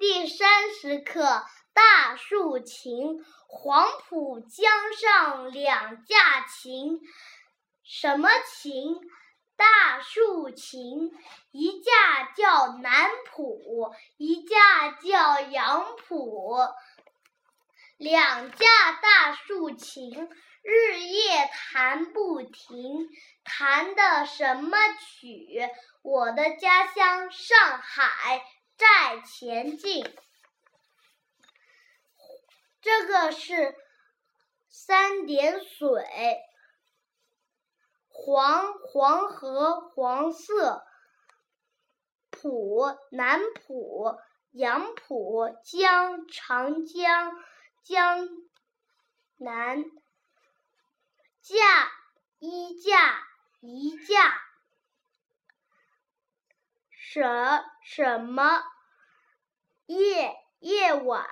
第三十课《大树琴》黄浦江上两架琴，什么琴？大树琴。一架叫南浦，一架叫杨浦。两架大树琴，日夜弹不停。弹的什么曲？我的家乡上海。在前进，这个是三点水，黄黄河黄色，浦南浦杨浦江长江江南。架衣架一架。什什么？夜夜晚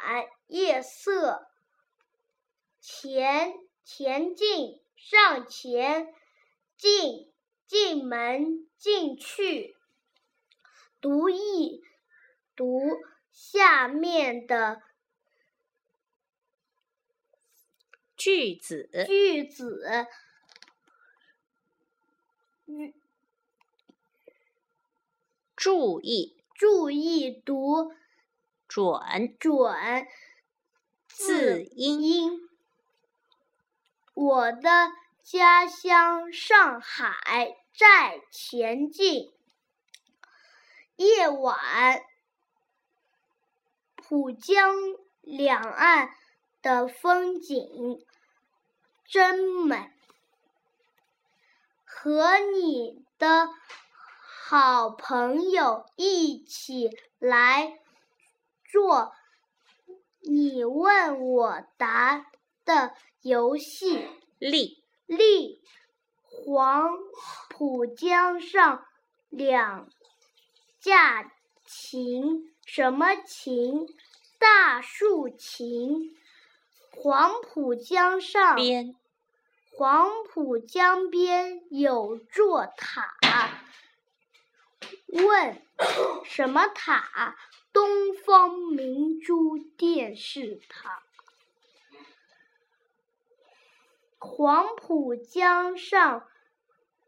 夜色，前前进上前进进门进去，读一读下面的句子句子。注意，注意读准准字音。我的家乡上海在前进。夜晚，浦江两岸的风景真美，和你的。好朋友一起来做你问我答的游戏。立立，黄浦江上两架琴，什么琴？大树琴。黄浦江上边，黄浦江边有座塔。问什么塔？东方明珠电视塔。黄浦江上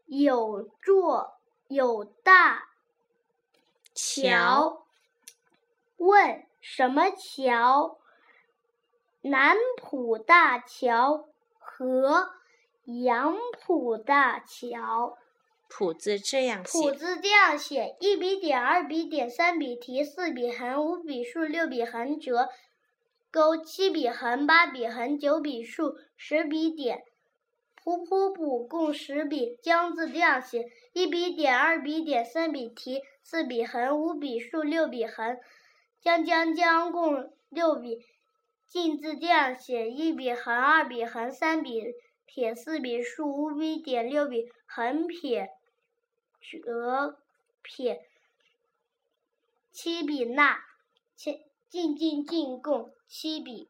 有座有大桥。问什么桥？南浦大桥和杨浦大桥。谱子这样写。谱子这样写：一笔点，二笔点，三笔提，四笔横，五笔竖，六笔横折钩，七笔横，八笔横，九笔竖，十笔点。谱谱谱共十笔。江字这样写：一笔点，二笔点，三笔提，四笔横，五笔竖，六笔横。江江江共六笔。进字这样写：一笔横，二笔横，三笔撇，四笔竖，五笔点，六笔横撇。折撇，七笔捺，进进进共七笔。